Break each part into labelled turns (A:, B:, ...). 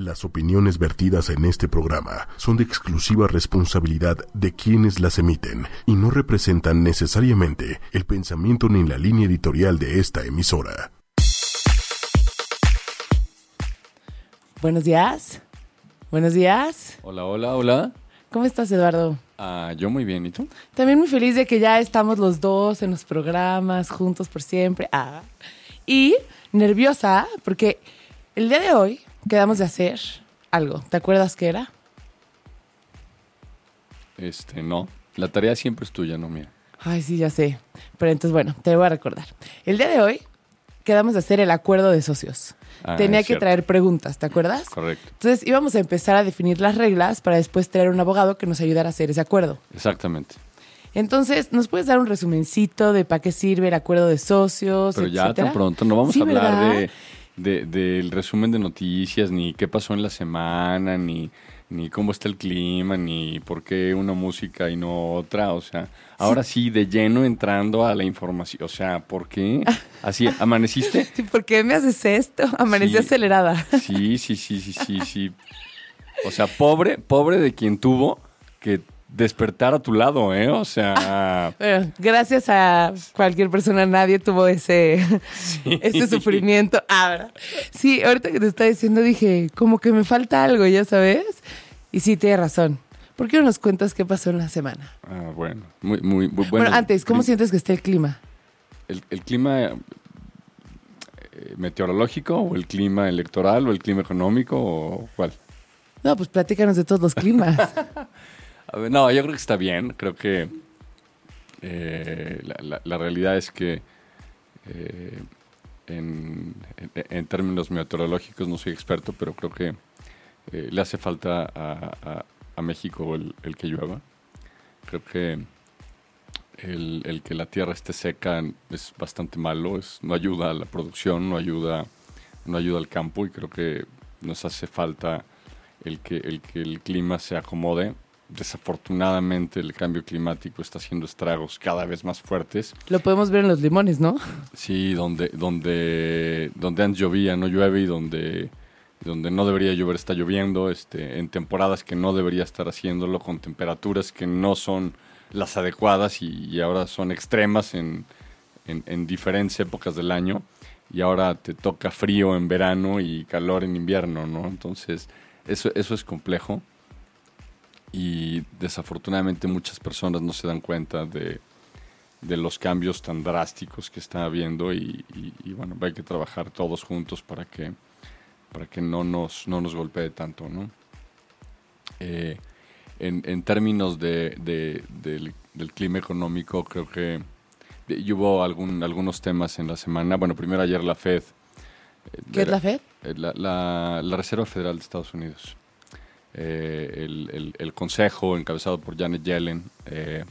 A: Las opiniones vertidas en este programa son de exclusiva responsabilidad de quienes las emiten y no representan necesariamente el pensamiento ni la línea editorial de esta emisora.
B: Buenos días. Buenos días.
C: Hola, hola, hola.
B: ¿Cómo estás, Eduardo?
C: Ah, yo muy bien, ¿y tú?
B: También muy feliz de que ya estamos los dos en los programas, juntos por siempre. Ah. Y nerviosa porque el día de hoy quedamos de hacer algo. ¿Te acuerdas qué era?
C: Este, no. La tarea siempre es tuya, no mía.
B: Ay, sí, ya sé. Pero entonces, bueno, te voy a recordar. El día de hoy quedamos de hacer el acuerdo de socios.
C: Ah,
B: Tenía que
C: cierto.
B: traer preguntas, ¿te acuerdas?
C: Correcto.
B: Entonces íbamos a empezar a definir las reglas para después traer un abogado que nos ayudara a hacer ese acuerdo.
C: Exactamente.
B: Entonces, ¿nos puedes dar un resumencito de para qué sirve el acuerdo de socios?
C: Pero ya tan pronto no vamos
B: Sí,
C: a hablar
B: ¿verdad?
C: de, de- del resumen de noticias, ni qué pasó en la semana, ni, ni cómo está el clima, ni por qué una música y no otra. O sea, ahora sí, de lleno entrando a la información. O sea, ¿por qué? Así, ¿amaneciste?
B: Sí, ¿Por qué me haces esto? Amanecí
C: Sí.
B: acelerada.
C: Sí, sí, sí, sí, sí, sí. O sea, pobre, pobre de quien tuvo que despertar a tu lado, ¿eh? O sea,
B: Bueno, gracias a cualquier persona, nadie tuvo ese, ese sufrimiento. Ah, ¿verdad? Sí, ahorita que te estaba diciendo dije, como que me falta algo, ya sabes. Y sí, tienes razón. ¿Por qué no nos cuentas qué pasó en la semana?
C: ah, bueno, muy, muy, muy
B: Bueno,
C: bueno.
B: antes, ¿cómo sientes que está el clima?
C: el, el clima eh, meteorológico o el clima electoral o el clima económico o cuál?
B: No, pues platícanos de todos los climas.
C: No, yo creo que está bien. Creo que eh, la, realidad es que eh, en, en- en términos meteorológicos no soy experto, pero creo que eh, le hace falta a, a- a México el, el que llueva. Creo que el, el que la tierra esté seca es bastante malo, es, no ayuda a la producción, no ayuda, no ayuda al campo y creo que nos hace falta el que el, que el clima se acomode. Desafortunadamente el cambio climático está haciendo estragos cada vez más fuertes.
B: Lo podemos ver en los limones, ¿no?
C: Sí, donde, donde, donde antes llovía no llueve y donde, donde no debería llover está lloviendo, este, en temporadas que no debería estar haciéndolo, con temperaturas que no son las adecuadas y, y ahora son extremas en, en, en diferentes épocas del año y ahora te toca frío en verano y calor en invierno, ¿no? Entonces, eso, eso es complejo y desafortunadamente muchas personas no se dan cuenta de, de los cambios tan drásticos que está habiendo y, y- y, bueno, hay que trabajar todos juntos para que, para que no, nos, no nos golpee tanto, ¿no? Eh, en, en términos de, de- del, del clima económico, creo que hubo algún, algunos temas en la semana. Bueno, primero ayer la Fed. eh,
B: ¿Qué es
C: era-
B: la FED?
C: eh, La, la- la Reserva Federal de Estados Unidos. Eh, el, el- el consejo encabezado por Janet Yellen eh,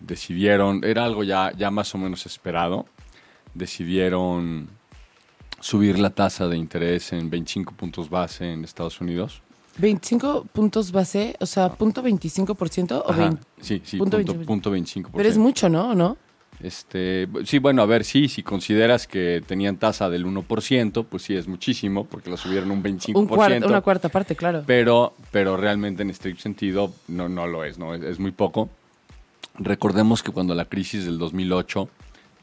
C: decidieron, era algo ya, ya más o menos esperado, decidieron subir la tasa de interés en 25 puntos base en Estados Unidos.
B: 25 puntos base, o sea, punto 25% o
C: Ajá,
B: 20.
C: sí, sí,
B: punto
C: punto,
B: 20.
C: punto 25%.
B: Pero es mucho, ¿no? ¿O ¿No?
C: Este, sí, bueno, a ver, sí, si consideras que tenían tasa del 1%, pues sí es muchísimo, porque la subieron un 25%.
B: Un cuarto, una cuarta parte, claro.
C: pero, pero realmente en estricto sentido no, no lo es, ¿no? Es, es muy poco. Recordemos que cuando la crisis del 2008,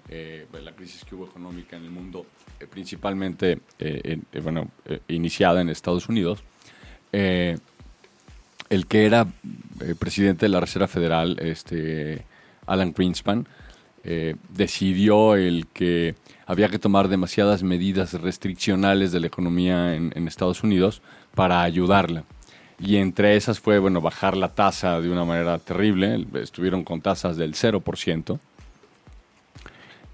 C: eh, pues, la crisis que hubo económica en el mundo, eh, principalmente, eh, eh, bueno, iniciada en Estados Unidos, el que era presidente de la Reserva Federal, este, Alan Greenspan, eh, decidió el que había que tomar demasiadas medidas restriccionales de la economía en, Estados Unidos para ayudarla. Y entre esas fue, bueno, bajar la tasa de una manera terrible. Estuvieron con tasas del 0%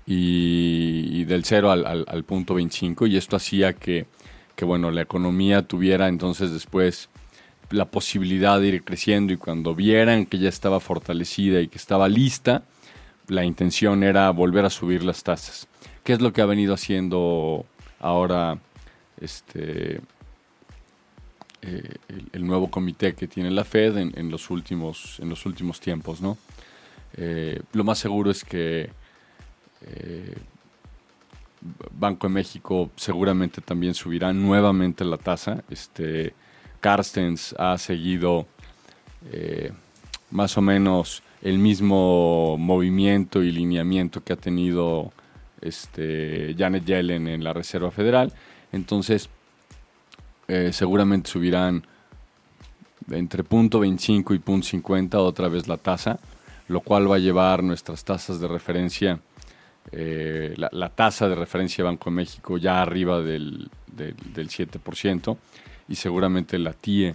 C: y, y del 0 al, al- al punto 25 y esto hacía que, que, bueno, la economía tuviera entonces después la posibilidad de ir creciendo y cuando vieran que ya estaba fortalecida y que estaba lista, la intención era volver a subir las tasas. ¿Qué es lo que ha venido haciendo ahora este, eh, el, nuevo comité que tiene la Fed en, los, últimos, en los últimos tiempos? ¿no? Eh, lo más seguro es que eh, Banco de México seguramente también subirá nuevamente la tasa. Este, Carstens ha seguido más o menos el mismo movimiento y lineamiento que ha tenido este, Janet Yellen en la Reserva Federal. Entonces, eh, seguramente subirán entre punto .25 y punto .50 otra vez la tasa, lo cual va a llevar nuestras tasas de referencia, eh, la, tasa de referencia de Banco de México ya arriba del, del, 7% y seguramente la TIE,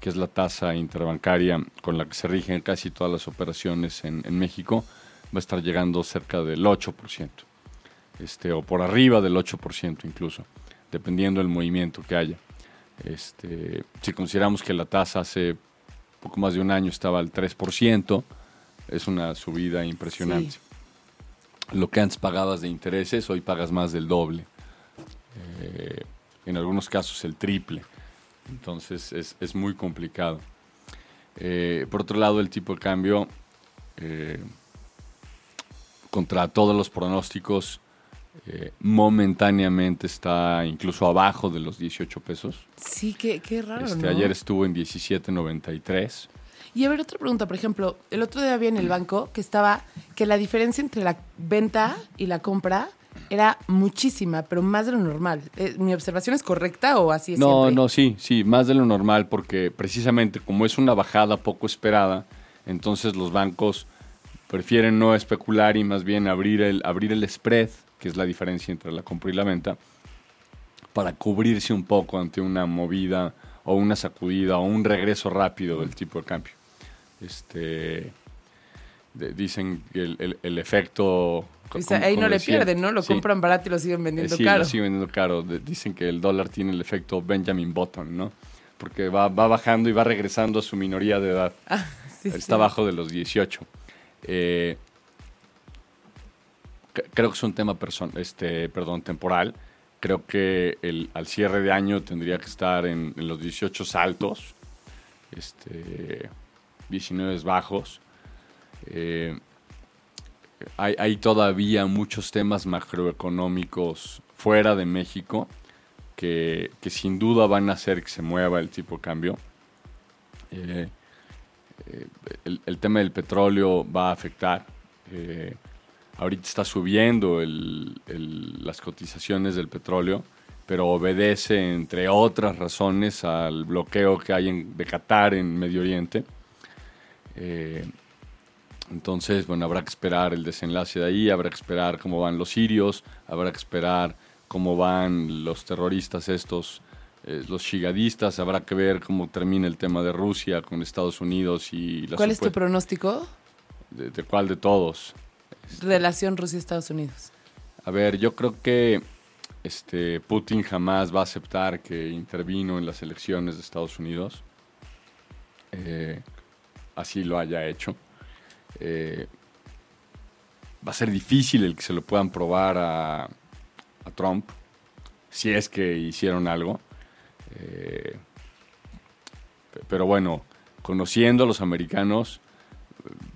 C: que es la tasa interbancaria con la que se rigen casi todas las operaciones en, en México, va a estar llegando cerca del 8%, este, o por arriba del 8% incluso, dependiendo del movimiento que haya. Este, si consideramos que la tasa hace poco más de un año estaba al 3%, es una subida impresionante. Lo que antes pagabas de intereses, hoy pagas más del doble. Eh, en algunos casos el triple. Entonces es, muy complicado. Eh, por otro lado, el tipo de cambio, eh, contra todos los pronósticos, eh, momentáneamente está incluso abajo de los 18 pesos.
B: Sí, qué, qué raro. Este,
C: Ayer estuvo en 17.93.
B: Y a ver, otra pregunta, por ejemplo, el otro día vi en el banco que estaba, que la diferencia entre la venta y la compra era muchísima, pero más de lo normal. Eh, ¿Mi observación es correcta o así es?
C: No, no, sí, sí, más de lo normal, porque precisamente como es una bajada poco esperada, entonces los bancos prefieren no especular y más bien abrir el, abrir el spread que es la diferencia entre la compra y la venta, para cubrirse un poco ante una movida o una sacudida o un regreso rápido del tipo de cambio. Este, dicen que el, efecto...
B: ahí no le pierden, ¿no? Lo compran barato y lo siguen vendiendo
C: sí,
B: caro.
C: lo siguen vendiendo caro. dicen que el dólar tiene el efecto Benjamin Button, ¿no? Porque va, bajando y va regresando a su minoría de edad. Ah, Está abajo de los 18. Eh, creo que es un tema este, perdón, temporal. Creo que el, al cierre de año tendría que estar en, los 18 saltos, este, 19 bajos. Eh, hay, todavía muchos temas macroeconómicos fuera de México que, sin duda van a hacer que se mueva el tipo de cambio. Eh, eh, el, tema del petróleo va a afectar. Ahorita está subiendo las cotizaciones del petróleo, pero obedece, entre otras razones, al bloqueo que hay en, de Qatar en Medio Oriente. Entonces, bueno, habrá que esperar el desenlace de ahí, habrá que esperar cómo van los sirios, habrá que esperar cómo van los terroristas estos, eh, los shigadistas, habrá que ver cómo termina el tema de Rusia con Estados Unidos y...
B: ¿Cuál es tu pronóstico?
C: de cuál de todos?
B: relación Rusia-Estados Unidos?
C: A ver, yo creo que este, Putin jamás va a aceptar que intervino en las elecciones de Estados Unidos. Eh, así lo haya hecho. Eh, va a ser difícil el que se lo puedan probar a, Trump, si es que hicieron algo. Eh, pero bueno, conociendo a los americanos,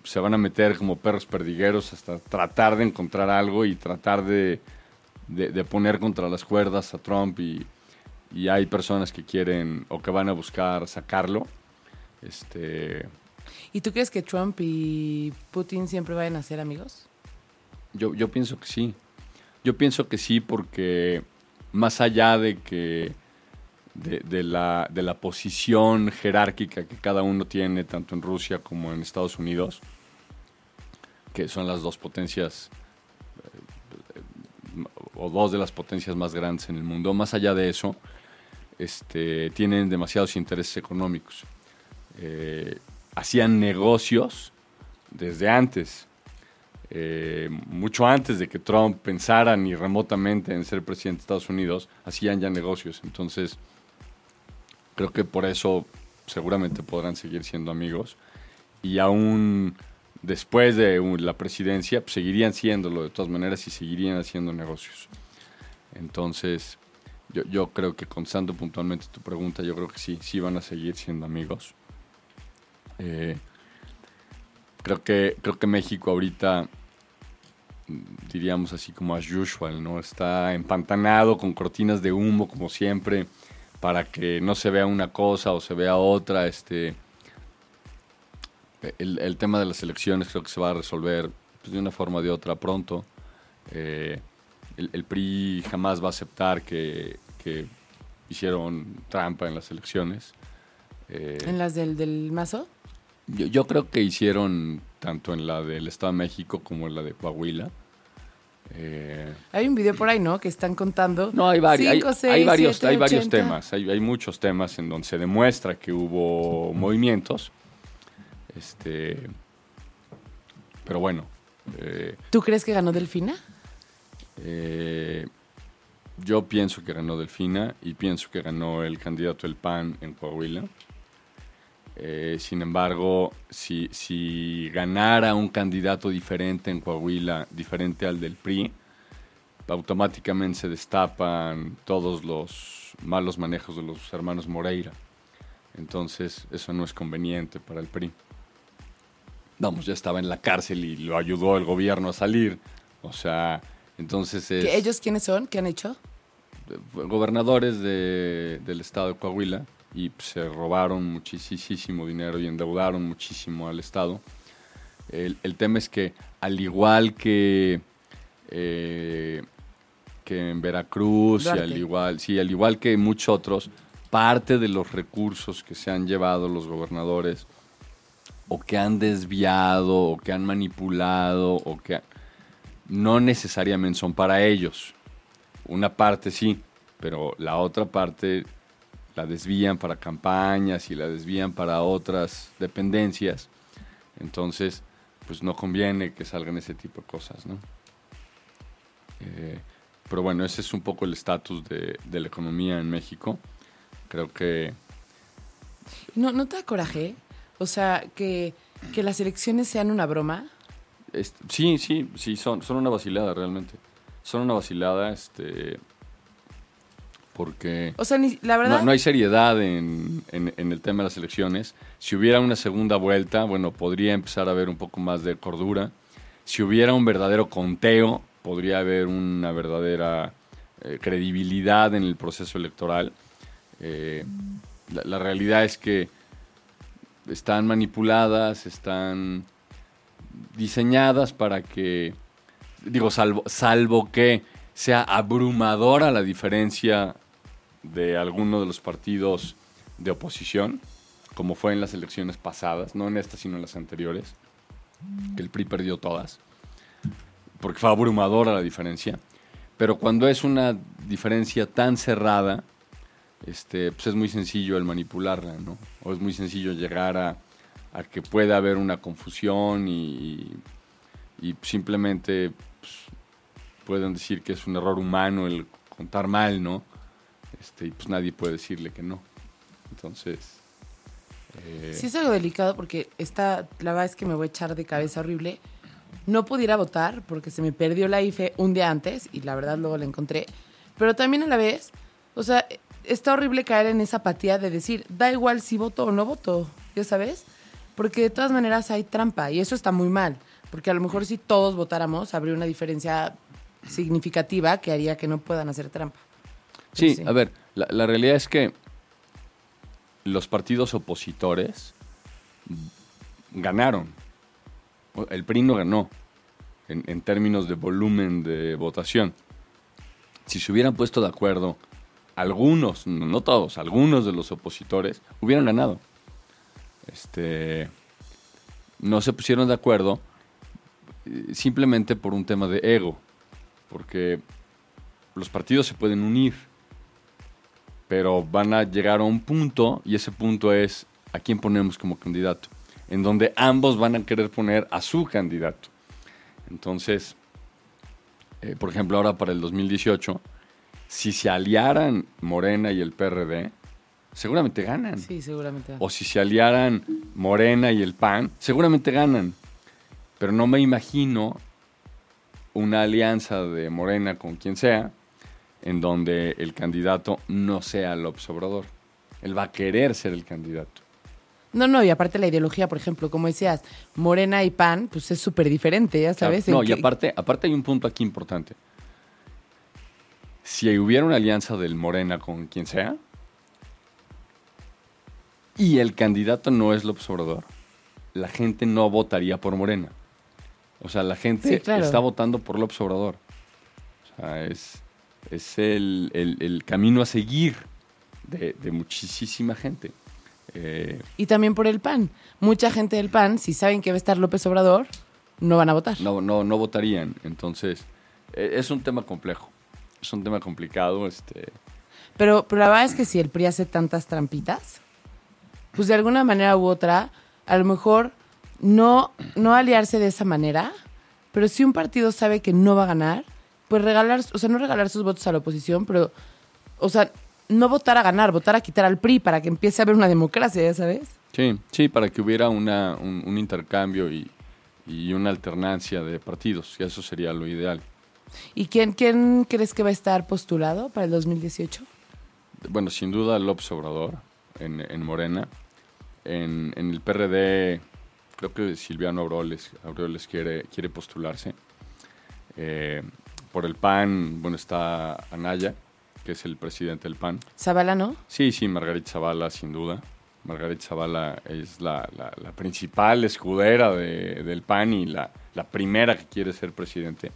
C: se van a meter como perros perdigueros hasta tratar de encontrar algo y tratar de, poner contra las cuerdas a Trump y, hay personas que quieren o que van a buscar sacarlo. Este,
B: ¿Y tú crees que Trump y Putin siempre vayan a ser amigos?
C: Yo, yo pienso que sí. Yo pienso que sí porque más allá de que de, la, de la posición jerárquica que cada uno tiene, tanto en Rusia como en Estados Unidos, que son las dos potencias eh, o dos de las potencias más grandes en el mundo. Más allá de eso, este, tienen demasiados intereses económicos. Eh, hacían negocios desde antes, eh, mucho antes de que Trump pensara ni remotamente en ser presidente de Estados Unidos, hacían ya negocios. Entonces, Creo que por eso seguramente podrán seguir siendo amigos. Y aún después de la presidencia, pues, seguirían siéndolo de todas maneras y seguirían haciendo negocios. Entonces, yo, creo que contestando puntualmente tu pregunta, yo creo que sí, sí van a seguir siendo amigos. Eh, creo, que, creo que México ahorita diríamos así como as usual, ¿no? Está empantanado con cortinas de humo como siempre para que no se vea una cosa o se vea otra. Este, el, tema de las elecciones creo que se va a resolver pues, de una forma o de otra pronto. Eh, el, PRI jamás va a aceptar que, hicieron trampa en las elecciones.
B: Eh, ¿En las del, del Mazo?
C: Yo, creo que hicieron tanto en la del Estado de México como en la de Coahuila.
B: Eh, hay un video por ahí, ¿no? Que están contando.
C: No, hay, varios, hay, varios, hay varios temas. Hay, hay, muchos temas en donde se demuestra que hubo movimientos. Este, pero bueno.
B: Eh, ¿Tú crees que ganó Delfina?
C: Eh, yo pienso que ganó Delfina y pienso que ganó el candidato del PAN en Coahuila. Eh, sin embargo, si, si, ganara un candidato diferente en Coahuila, diferente al del PRI, automáticamente se destapan todos los malos manejos de los hermanos Moreira. Entonces, eso no es conveniente para el PRI. Vamos, ya estaba en la cárcel y lo ayudó el gobierno a salir. O sea, entonces es...
B: ¿Ellos quiénes son? ¿Qué han hecho?
C: Gobernadores del estado de Coahuila y se robaron muchísimo dinero y endeudaron muchísimo al Estado. El, tema es que al igual que, eh, que en Veracruz y al igual, sí, al igual que muchos otros, parte de los recursos que se han llevado los gobernadores o que han desviado o que han manipulado o que no necesariamente son para ellos. Una parte sí, pero la otra parte la desvían para campañas y la desvían para otras dependencias. Entonces, pues no conviene que salgan ese tipo de cosas, ¿no? Eh, pero bueno, ese es un poco el estatus de, la economía en México. Creo que...
B: ¿No, ¿no te da coraje? O sea, que, que las elecciones sean una broma.
C: sí, sí, sí, son, son una vacilada realmente. Son una vacilada, este porque
B: o sea, la verdad...
C: no, hay seriedad en, el tema de las elecciones. Si hubiera una segunda vuelta, bueno, podría empezar a haber un poco más de cordura. Si hubiera un verdadero conteo, podría haber una verdadera eh, credibilidad en el proceso electoral. Eh, la, realidad es que están manipuladas, están diseñadas para que, digo, salvo, salvo que sea abrumadora la diferencia de alguno de los partidos de oposición, como fue en las elecciones pasadas, no en estas sino en las anteriores, que el PRI perdió todas, porque fue abrumadora la diferencia. Pero cuando es una diferencia tan cerrada, este, pues es muy sencillo el manipularla, ¿no? O es muy sencillo llegar a, que pueda haber una confusión y, simplemente pues, pueden decir que es un error humano el contar mal, ¿no? Este, y pues nadie puede decirle que no. Entonces...
B: Eh... Sí es algo delicado porque está, la verdad es que me voy a echar de cabeza horrible. No pudiera votar porque se me perdió la IFE un día antes y la verdad luego la encontré. Pero también a la vez, o sea, está horrible caer en esa apatía de decir, da igual si voto o no voto, ya sabes, porque de todas maneras hay trampa y eso está muy mal, porque a lo mejor si todos votáramos habría una diferencia significativa que haría que no puedan hacer trampa.
C: Sí, a ver, la, realidad es que los partidos opositores ganaron. El PRI no ganó en, términos de volumen de votación. Si se hubieran puesto de acuerdo algunos, no todos, algunos de los opositores, hubieran ganado. Este, no se pusieron de acuerdo eh, simplemente por un tema de ego, porque los partidos se pueden unir pero van a llegar a un punto y ese punto es a quién ponemos como candidato, en donde ambos van a querer poner a su candidato. Entonces, eh, por ejemplo, ahora para el 2018, si se aliaran Morena y el PRD, seguramente ganan.
B: Sí, seguramente.
C: O si se aliaran Morena y el PAN, seguramente ganan. Pero no me imagino una alianza de Morena con quien sea en donde el candidato no sea Obrador. Él va a querer ser el candidato.
B: No, no, y aparte la ideología, por ejemplo, como decías, Morena y PAN, pues es súper diferente, ya sabes.
C: no, y aparte, aparte hay un punto aquí importante. Si hubiera una alianza del Morena con quien sea, y el candidato no es López Obrador, la gente no votaría por Morena. O sea, la gente
B: Sí, claro.
C: está votando por López Obrador. O sea, es, es el, el- el camino a seguir de, de muchísima gente. Eh,
B: Y también por el PAN. Mucha gente del PAN, si saben que va a estar López Obrador, no van a votar.
C: no, no, no votarían. Entonces, eh, es un tema complejo. Es un tema complicado. Este,
B: Pero, pero la verdad es que si el PRI hace tantas trampitas, pues de alguna manera u otra, a lo mejor no, no aliarse de esa manera, pero si un partido sabe que no va a ganar, pues regalar, o sea, no regalar sus votos a la oposición, pero, o sea, no votar a ganar, votar a quitar al PRI para que empiece a haber una democracia, ya sabes.
C: sí, sí, para que hubiera una, un, un intercambio y, y una alternancia de partidos. Y eso sería lo ideal.
B: ¿Y quién, quién crees que va a estar postulado para el 2018?
C: Bueno, sin duda López Obrador en, en Morena. En, en el PRD, creo que Silviano Aureoles, Aureoles quiere, quiere postularse. Eh, por el PAN, bueno, está Anaya, que es el presidente del PAN.
B: Zavala, ¿no?
C: Sí, sí, Margarita Zavala, sin duda. Margarita Zavala es la, la- la principal escudera de- del PAN y la, la primera que quiere ser presidente.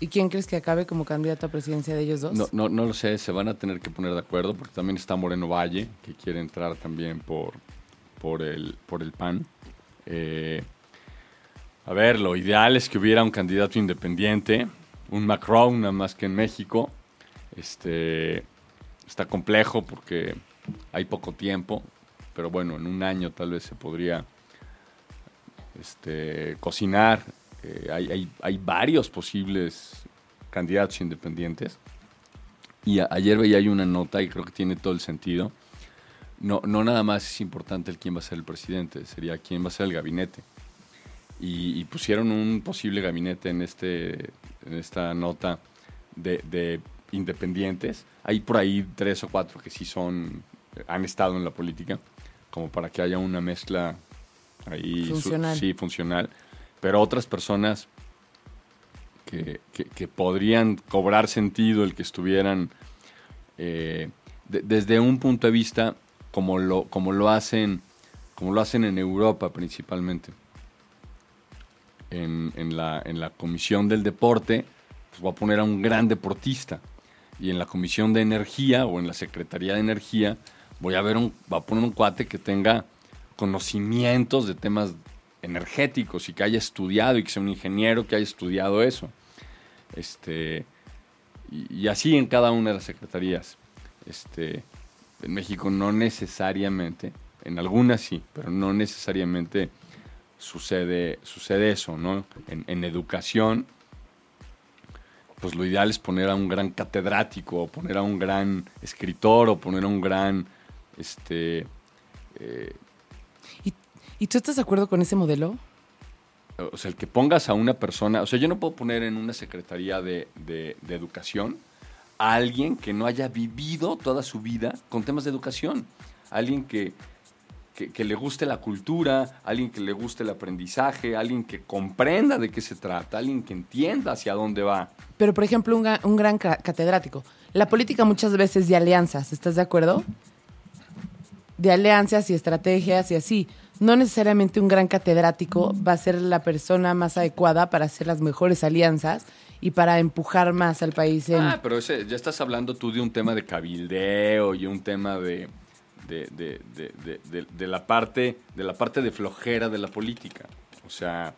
B: ¿Y quién crees que acabe como candidato a presidencia de ellos dos?
C: No, no, no lo sé, se van a tener que poner de acuerdo porque también está Moreno Valle, que quiere entrar también por, por, el, por el PAN. Eh, a ver, lo ideal es que hubiera un candidato independiente, un Macron, nada más que en México. Este, está complejo porque hay poco tiempo, pero bueno, en un año tal vez se podría este, cocinar. Eh, hay, hay- hay varios posibles candidatos independientes. Y a- ayer veía hay una nota y creo que tiene todo el sentido. No, no nada más es importante el quién va a ser el presidente, sería quién va a ser el gabinete. Y, y pusieron un posible gabinete en, este, en esta nota de, de independientes. Hay por ahí tres o cuatro que sí son, han estado en la política, como para que haya una mezcla ahí su-
B: Funcional.
C: sí, funcional. Pero otras personas que, que- que podrían cobrar sentido el que estuvieran eh, de- desde un punto de vista como lo, como lo hacen como lo hacen en Europa principalmente. En, en la, en la comisión del deporte, pues voy a poner a un gran deportista. Y en la comisión de energía o en la secretaría de energía, voy a ver un, voy a poner un cuate que tenga conocimientos de temas energéticos y que haya estudiado y que sea un ingeniero que haya estudiado eso. Este, y, y así en cada una de las secretarías. Este, en México no necesariamente, en algunas sí, pero no necesariamente sucede, sucede eso, ¿no? En, en educación, pues lo ideal es poner a un gran catedrático, o poner a un gran escritor, o poner a un gran, este, eh,
B: ¿Y, y tú estás de acuerdo con ese modelo?
C: o sea, el que pongas a una persona, o sea, yo no puedo poner en una secretaría de, de- de educación a alguien que no haya vivido toda su vida con temas de educación, alguien que, que, que le guste la cultura, alguien que le guste el aprendizaje, alguien que comprenda de qué se trata, alguien que entienda hacia dónde va.
B: Pero, por ejemplo, un, un gran ca- catedrático. La política muchas veces de alianzas, ¿estás de acuerdo? De alianzas y estrategias y así. No necesariamente un gran catedrático va a ser la persona más adecuada para hacer las mejores alianzas y para empujar más al país en...
C: Ah, pero ese, ya estás hablando tú de un tema de cabildeo y un tema de, de, de- de- de- la parte de la parte de flojera de la política. O sea,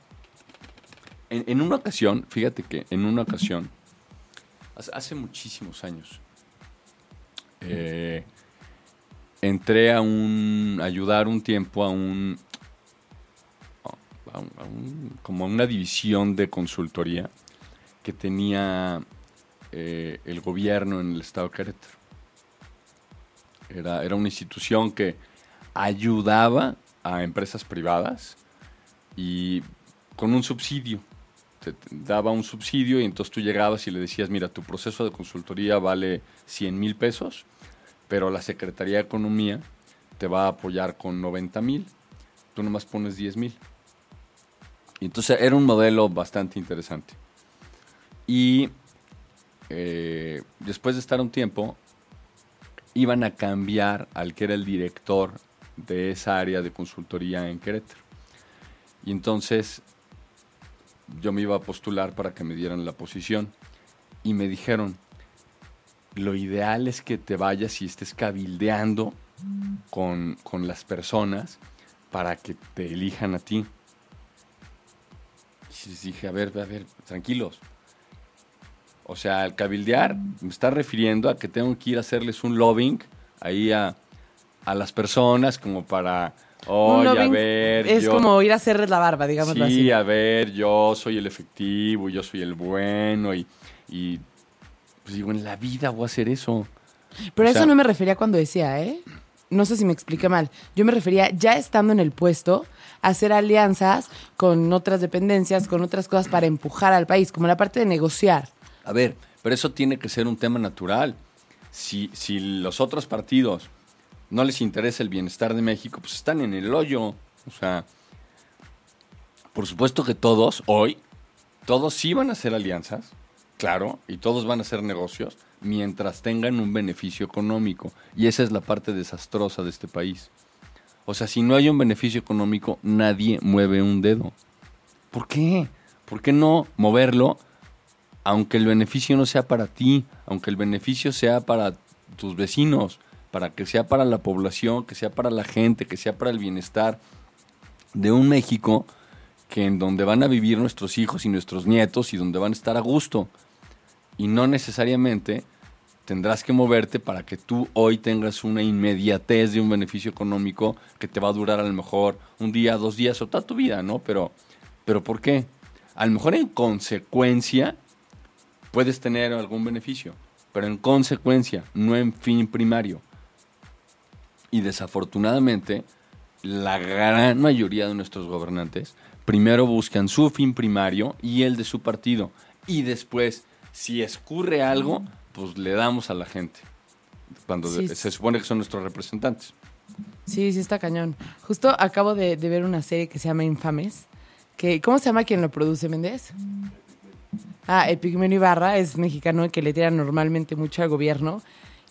C: en, en una ocasión, fíjate que en una ocasión, hace, muchísimos años, eh, entré a un ayudar un tiempo a un, a un- a un- como a una división de consultoría que tenía eh, el gobierno en el estado de Querétaro. Era, era una institución que ayudaba a empresas privadas y con un subsidio. Te, daba un subsidio y entonces tú llegabas y le decías, mira, tu proceso de consultoría vale 100 mil pesos, pero la Secretaría de Economía te va a apoyar con 90 mil. tú nomás pones 10 mil. Y entonces era un modelo bastante interesante. Y eh, después de estar un tiempo, iban a cambiar al que era el director de esa área de consultoría en Querétaro. Y entonces yo me iba a postular para que me dieran la posición. Y me dijeron, lo ideal es que te vayas y estés cabildeando con, con las personas para que te elijan a ti. Y dije, a ver, a ver, tranquilos. O sea, al cabildear me está refiriendo a que tengo que ir a hacerles un lobbying ahí a, a las personas como para, oye, a ver.
B: Es
C: yo-
B: como ir a hacerles la barba, digamos
C: Sí,
B: así.
C: a ver, yo soy el efectivo, yo soy el bueno y, y pues digo, en la vida voy a hacer eso.
B: Pero
C: o
B: a eso no me refería cuando decía, ¿eh? No sé si me expliqué mal. Yo me refería, ya estando en el puesto, a hacer alianzas con otras dependencias, con otras cosas para empujar al país, como la parte de negociar.
C: A ver, pero eso tiene que ser un tema natural. Si, si los otros partidos no les interesa el bienestar de México, pues están en el hoyo. O sea, por supuesto que todos, hoy, todos sí van a hacer alianzas, claro, y todos van a hacer negocios mientras tengan un beneficio económico. Y esa es la parte desastrosa de este país. O sea, si no hay un beneficio económico, nadie mueve un dedo. ¿Por qué? ¿Por qué no moverlo aunque el beneficio no sea para ti, aunque el beneficio sea para tus vecinos, para que sea para la población, que sea para la gente, que sea para el bienestar de un México que en donde van a vivir nuestros hijos y nuestros nietos y donde van a estar a gusto. Y no necesariamente tendrás que moverte para que tú hoy tengas una inmediatez de un beneficio económico que te va a durar a lo mejor un día, dos días o toda tu vida, ¿no? Pero, pero ¿por qué? A lo mejor en consecuencia puedes tener algún beneficio, pero en consecuencia, no en fin primario. Y desafortunadamente, la gran mayoría de nuestros gobernantes primero buscan su fin primario y el de su partido. Y después, si escurre algo, pues le damos a la gente. Cuando
B: Sí.
C: se supone que son nuestros representantes.
B: Sí, sí está cañón. Justo acabo de, de ver una serie que se llama Infames. Que, ¿Cómo se llama quien lo produce, Méndez? Ah, Epigmenio Ibarra es mexicano que le tira normalmente mucho al gobierno.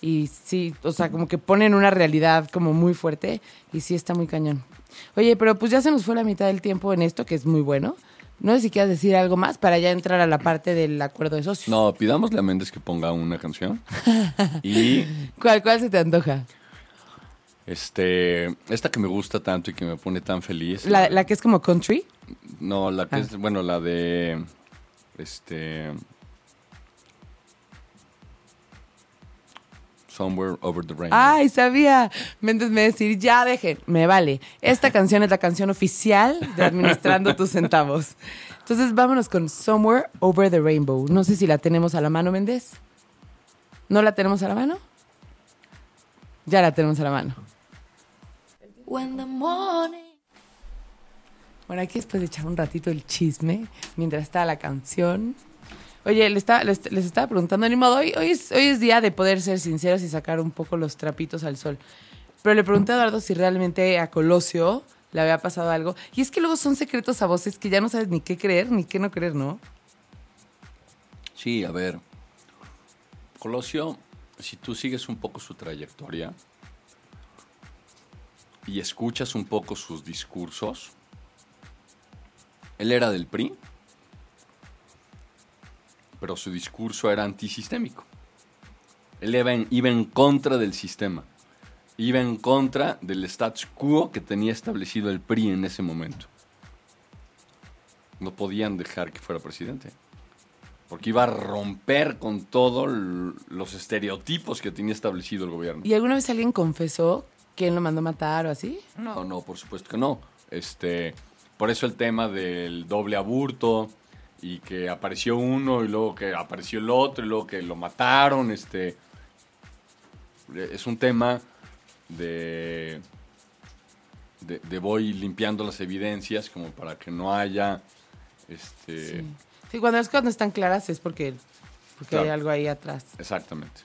B: Y sí, o sea, como que ponen una realidad como muy fuerte. Y sí está muy cañón. Oye, pero pues ya se nos fue la mitad del tiempo en esto, que es muy bueno. No sé si quieres decir algo más para ya entrar a la parte del acuerdo de socios.
C: No, pidámosle a Méndez que ponga una canción. y
B: ¿Cuál, ¿Cuál se te antoja?
C: este, esta que me gusta tanto y que me pone tan feliz.
B: La, la que es como country.
C: No, la que
B: Ah.
C: es, bueno, la de. Este. Somewhere Over the Rainbow.
B: Ay, sabía. Méndez me decir, ya deje, me vale. Esta canción es la canción oficial de Administrando tus centavos. Entonces vámonos con Somewhere Over the Rainbow. No sé si la tenemos a la mano, Méndez. ¿No la tenemos a la mano? Ya la tenemos a la mano.
D: When the morning
B: Bueno, aquí después de echar un ratito el chisme, mientras está la canción. Oye, les, estaba- les, les estaba preguntando, ni modo, hoy, hoy, es, hoy es día de poder ser sinceros y sacar un poco los trapitos al sol. Pero le pregunté a Eduardo si realmente a Colosio le había pasado algo. Y es que luego son secretos a voces que ya no sabes ni qué creer ni qué no creer, ¿no?
C: Sí, a ver. Colosio, si tú sigues un poco su trayectoria y escuchas un poco sus discursos, él era del PRI, pero su discurso era antisistémico. Él iba en, iba en contra del sistema, iba en contra del status quo que tenía establecido el PRI en ese momento. No podían dejar que fuera presidente porque iba a romper con todos los estereotipos que tenía establecido el gobierno.
B: ¿Y alguna vez alguien confesó que él lo mandó a matar o así?
C: No, no, por supuesto que no. Este, por eso el tema del doble aburto y que apareció uno y luego que apareció el otro y luego que lo mataron, este es un tema de de, de voy limpiando las evidencias como para que no haya este
B: Sí, cuando es cuando están claras es porque porque
C: Claro.
B: hay algo ahí atrás.
C: Exactamente.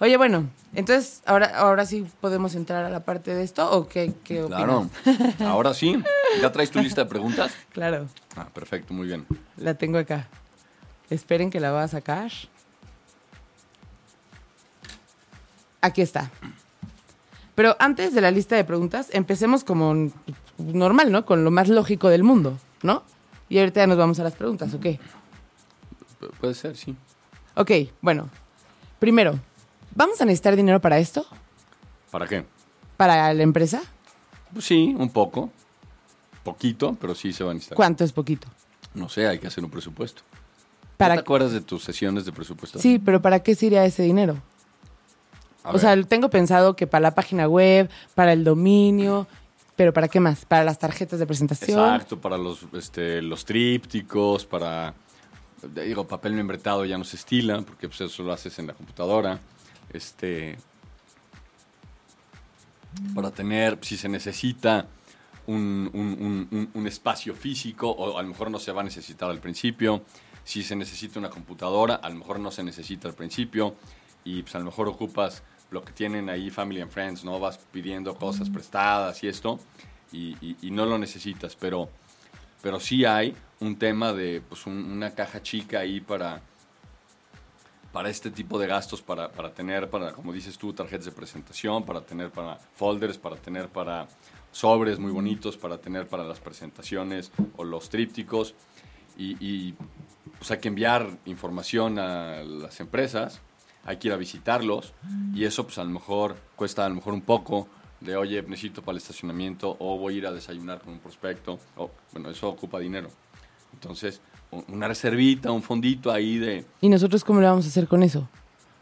B: Oye, bueno, entonces, ¿ahora, ahora sí podemos entrar a la parte de esto o qué, qué
C: Claro.
B: opinas?
C: Ahora sí. ¿Ya traes tu lista de preguntas?
B: Claro,
C: Ah, perfecto, muy bien.
B: la tengo acá. Esperen que la voy a sacar. Aquí está. Pero antes de la lista de preguntas, empecemos como normal, ¿no? Con lo más lógico del mundo, ¿no? Y ahorita ya nos vamos a las preguntas, ¿ok?
C: Pu- Puede ser, sí.
B: Ok, bueno. Primero, ¿vamos a necesitar dinero para esto?
C: ¿Para qué?
B: ¿Para la empresa?
C: Pues sí, un poco. Poquito, pero sí se va a necesitar.
B: ¿Cuánto es poquito?
C: No sé, hay que hacer un presupuesto. ¿No
B: Para
C: ¿Te acuerdas de tus sesiones de presupuesto?
B: Sí, pero ¿para qué sería ese dinero?
C: A
B: o
C: ver,
B: sea, tengo pensado que para la página web, para el dominio, pero ¿para qué más? Para las tarjetas de presentación.
C: Exacto, para los, este, los trípticos, para... Digo, papel membretado ya no se estila, porque pues, eso lo haces en la computadora. Este... Para tener, si se necesita un, un- un- un- un espacio físico, o a lo mejor no se va a necesitar al principio. Si se necesita una computadora, a lo mejor no se necesita al principio. Y pues a lo mejor ocupas lo que tienen ahí Family and Friends, ¿no? Vas pidiendo cosas prestadas y esto, y, y- y no lo necesitas, pero, pero sí hay un tema de pues un- una caja chica ahí para, para este tipo de gastos, para, para tener, para, como dices tú, tarjetas de presentación, para tener para folders, para tener para sobres muy bonitos, para tener para las presentaciones o los trípticos. Y, y, pues hay que enviar información a las empresas, hay que ir a visitarlos y eso pues a lo mejor cuesta a lo mejor un poco de, oye, necesito para el estacionamiento o voy a ir a desayunar con un prospecto. O, bueno, eso ocupa dinero. Entonces, una reservita, un fondito ahí de,
B: ¿Y nosotros cómo le vamos a hacer con eso?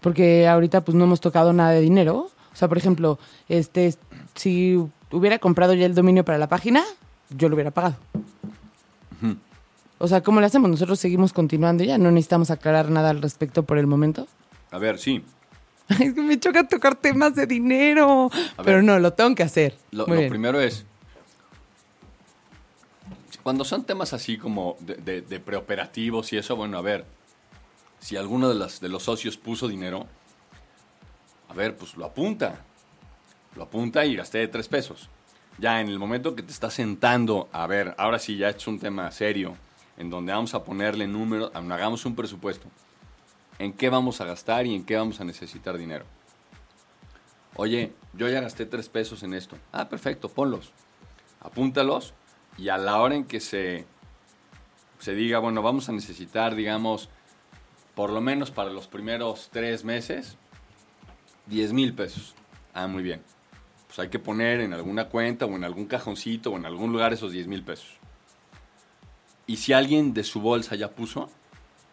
B: Porque ahorita pues no hemos tocado nada de dinero. O sea, por ejemplo, este, si hubiera comprado ya el dominio para la página, yo lo hubiera pagado. O sea, ¿cómo le hacemos? Nosotros seguimos continuando ya, no necesitamos aclarar nada al respecto por el momento.
C: A ver, sí.
B: Es que me choca tocar temas de dinero.
C: A
B: Pero
C: ver.
B: no, lo tengo que hacer.
C: Lo, lo primero es, cuando son temas así como de, de- de preoperativos y eso, bueno, a ver, si alguno de, las, de los socios puso dinero, a ver, pues lo apunta. Lo apunta y gasté tres pesos. Ya en el momento que te estás sentando, a ver, ahora sí ya es un tema serio, en donde vamos a ponerle números, hagamos un presupuesto. ¿En qué vamos a gastar y en qué vamos a necesitar dinero? Oye, yo ya gasté tres pesos en esto. Ah, perfecto, ponlos. Apúntalos y a la hora en que se, se diga, bueno, vamos a necesitar, digamos, por lo menos para los primeros tres meses, 10 mil pesos. Ah, muy bien. Pues hay que poner en alguna cuenta o en algún cajoncito o en algún lugar esos 10 mil pesos. Y si alguien de su bolsa ya puso,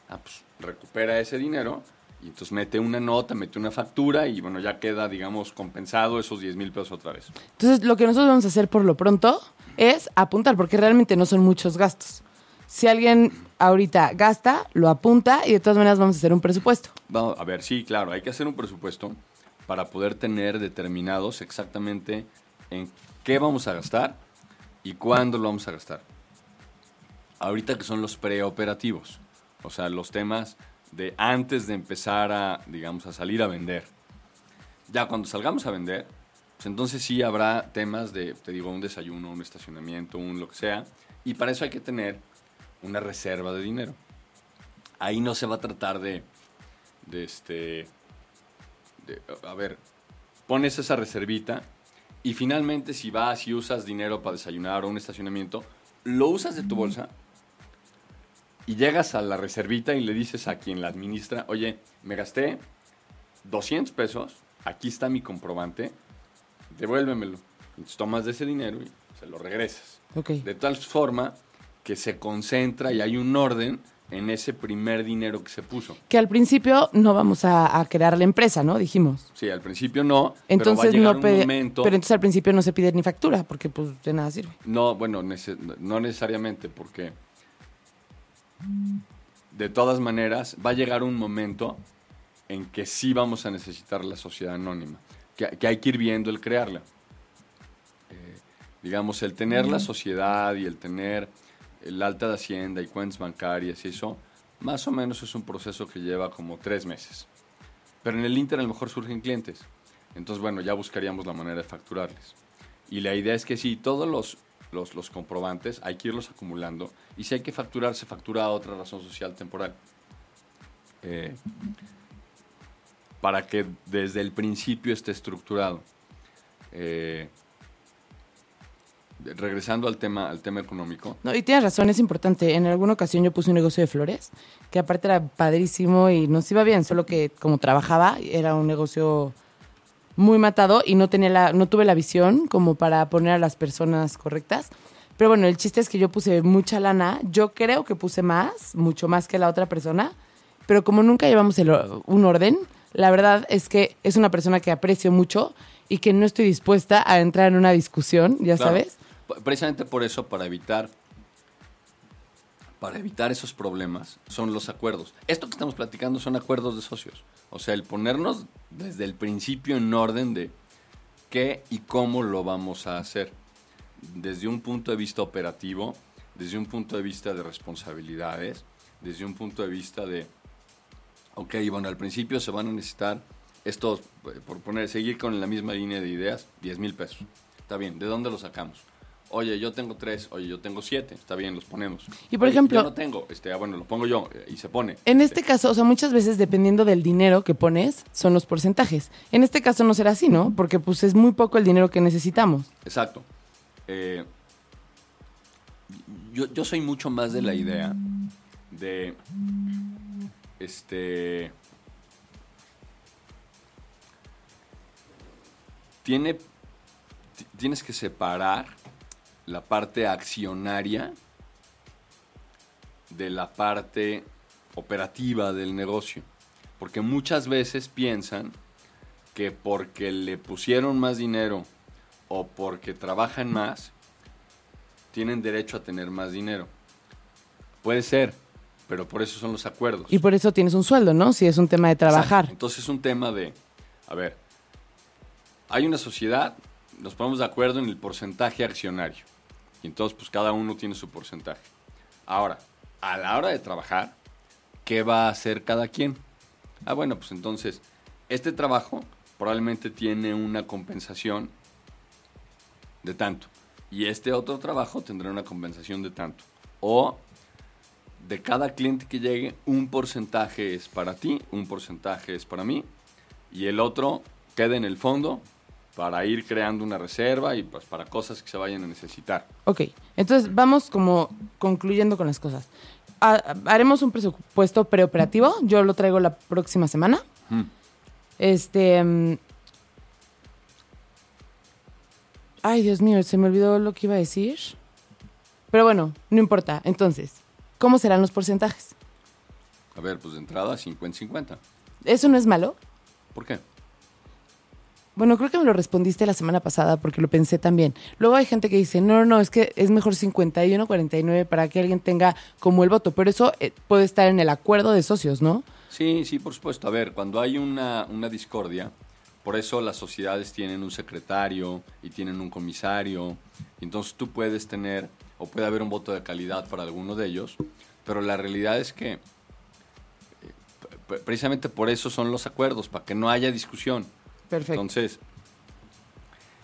C: ah, pues recupera ese dinero y entonces mete una nota, mete una factura y bueno, ya queda, digamos, compensado esos 10 mil pesos otra vez.
B: Entonces, lo que nosotros vamos a hacer por lo pronto es apuntar, porque realmente no son muchos gastos. Si alguien ahorita gasta, lo apunta y de todas maneras vamos a hacer un presupuesto.
C: Vamos, a ver, sí, claro, hay que hacer un presupuesto para poder tener determinados exactamente en qué vamos a gastar y cuándo lo vamos a gastar. Ahorita que son los preoperativos, o sea, los temas de antes de empezar a, digamos, a salir a vender. Ya cuando salgamos a vender, pues entonces sí habrá temas de, te digo, un desayuno, un estacionamiento, un lo que sea, y para eso hay que tener una reserva de dinero. Ahí no se va a tratar de, de este, de, a ver, pones esa reservita y finalmente si vas y usas dinero para desayunar o un estacionamiento, lo usas de tu bolsa y llegas a la reservita y le dices a quien la administra, oye, me gasté 200 pesos, aquí está mi comprobante, devuélvemelo. Entonces tomas de ese dinero y se lo regresas.
B: Ok.
C: De tal forma que se concentra y hay un orden en ese primer dinero que se puso.
B: Que al principio no vamos a, a crear la empresa, ¿no? Dijimos.
C: Sí, al principio no,
B: Entonces
C: pero va a llegar
B: no
C: un momento...
B: Pero entonces al principio no se pide ni factura, porque pues de nada sirve.
C: No, bueno, nece- no necesariamente, porque de todas maneras va a llegar un momento en que sí vamos a necesitar la sociedad anónima, que, que hay que ir viendo el crearla. Eh, digamos, el tener la sociedad y el tener el alta de hacienda y cuentas bancarias y eso, Más o menos es un proceso que lleva como tres meses. Pero en el Inter a lo mejor surgen clientes. Entonces, bueno, ya buscaríamos la manera de facturarles. Y la idea es que sí, todos los, los, los comprobantes hay que irlos acumulando. Y si hay que facturar, se factura a otra razón social temporal. Eh, para que desde el principio esté estructurado. Eh, regresando al tema, al tema económico.
B: No, y tienes razón, es importante. En alguna ocasión yo puse un negocio de flores, que aparte era padrísimo y nos iba bien, solo que como trabajaba, era un negocio muy matado y no tenía la, no tuve la visión como para poner a las personas correctas. Pero bueno, el chiste es que yo puse mucha lana. Yo creo que puse más, mucho más que la otra persona. Pero como nunca llevamos el un orden, la verdad es que es una persona que aprecio mucho y que no estoy dispuesta a entrar en una discusión, ya
C: Claro.
B: sabes.
C: Precisamente por eso, para evitar, para evitar esos problemas, son los acuerdos. Esto que estamos platicando son acuerdos de socios. O sea, el ponernos desde el principio en orden de qué y cómo lo vamos a hacer. Desde un punto de vista operativo, desde un punto de vista de responsabilidades, desde un punto de vista de, ok, bueno, al principio se van a necesitar estos, eh, por poner, seguir con la misma línea de ideas, 10 mil pesos. Está bien, ¿de dónde los sacamos? Oye, yo tengo tres, oye, yo tengo siete, está bien, los ponemos.
B: Y por
C: Oye,
B: ejemplo-
C: Yo no tengo, este, ah, bueno, lo pongo yo eh, y se pone.
B: En este caso, o sea, muchas veces dependiendo del dinero que pones, son los porcentajes. En este caso no será así, ¿no? Porque pues es muy poco el dinero que necesitamos.
C: Exacto. Eh, yo, yo soy mucho más de la idea de este tiene ti- tienes que separar la parte accionaria de la parte operativa del negocio porque muchas veces piensan que porque le pusieron más dinero o porque trabajan más, tienen derecho a tener más dinero. Puede ser, pero por eso son los acuerdos.
B: Y por eso tienes un sueldo, ¿no? Si es un tema de trabajar.
C: Exacto. Entonces es un tema de, a ver, hay una sociedad, nos ponemos de acuerdo en el porcentaje accionario. Y entonces pues cada uno tiene su porcentaje. Ahora, a la hora de trabajar, ¿qué va a hacer cada quien? Ah, bueno, pues entonces, este trabajo probablemente tiene una compensación de tanto. Y este otro trabajo tendrá una compensación de tanto. O de cada cliente que llegue, un porcentaje es para ti, un porcentaje es para mí, y el otro queda en el fondo para ir creando una reserva y pues para cosas que se vayan a necesitar.
B: Ok, entonces vamos como concluyendo con las cosas. Ha- haremos un presupuesto preoperativo, yo lo traigo la próxima semana.
C: Mm.
B: Este... mm, Ay, Dios mío, se me olvidó lo que iba a decir. Pero bueno, no importa. Entonces, ¿cómo serán los porcentajes?
C: A ver, pues de entrada 50-50.
B: ¿Eso no es malo?
C: ¿Por qué?
B: Bueno, creo que me lo respondiste la semana pasada porque lo pensé también. Luego hay gente que dice, no, no, no, es que es mejor 51-49 para que alguien tenga como el voto. Pero eso eh, puede estar en el acuerdo de socios, ¿no?
C: Sí, sí, por supuesto. A ver, cuando hay una, una discordia, por eso las sociedades tienen un secretario y tienen un comisario. Entonces tú puedes tener, o puede haber un voto de calidad para alguno de ellos, pero la realidad es que eh, precisamente por eso son los acuerdos, para que no haya discusión.
B: Perfecto.
C: Entonces,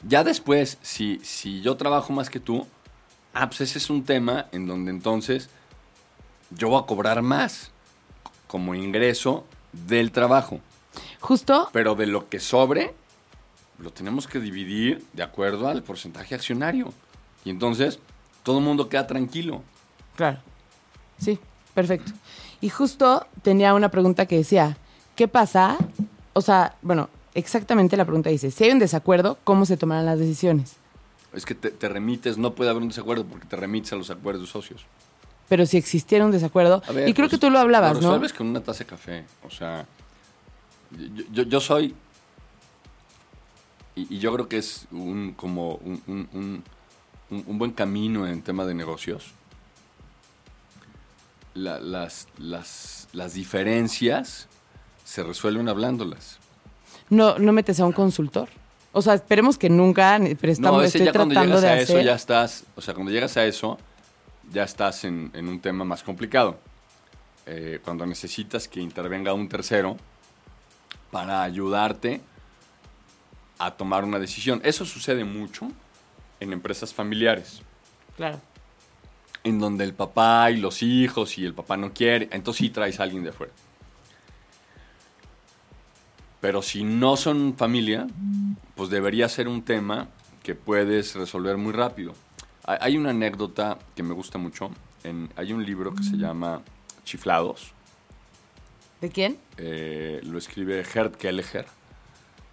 C: ya después, si, si yo trabajo más que tú, ah, pues ese es un tema en donde entonces yo voy a cobrar más como ingreso del trabajo.
B: Justo,
C: Pero de lo que sobre, lo tenemos que dividir de acuerdo al porcentaje accionario. Y entonces, todo el mundo queda tranquilo.
B: claro. Sí, perfecto. Y justo tenía una pregunta que decía, ¿qué pasa? O sea, bueno, exactamente la pregunta dice, si hay un desacuerdo, ¿cómo se tomarán las decisiones?
C: Es que te, te remites, no puede haber un desacuerdo porque te remites a los acuerdos socios.
B: Pero si existiera un desacuerdo,
C: ver,
B: y creo
C: pues,
B: que tú lo hablabas,
C: Lo
B: ¿no?
C: resuelves con una taza de café. O sea, yo, yo- yo soy. Y, y yo creo que es un como un, un- un- un- un buen camino en tema de negocios. La- las, las, las diferencias se resuelven hablándolas.
B: No, no metes a un consultor. O sea, esperemos que nunca, pero estamos,
C: no, ese
B: estoy
C: ya cuando llegas
B: de
C: a
B: hacer.
C: eso ya estás, o sea, cuando llegas a eso ya estás en, en un tema más complicado. eh, cuando necesitas que intervenga un tercero para ayudarte a tomar una decisión. Eso sucede mucho en empresas familiares,
B: Claro.
C: en donde el papá y los hijos y el papá no quiere, entonces sí traes a alguien de afuera. Pero si no son familia, pues debería ser un tema que puedes resolver muy rápido. Hay- una anécdota que me gusta mucho. En, hay un libro que se llama Chiflados.
B: ¿De quién?
C: Eh, lo escribe Gerd Kelleher,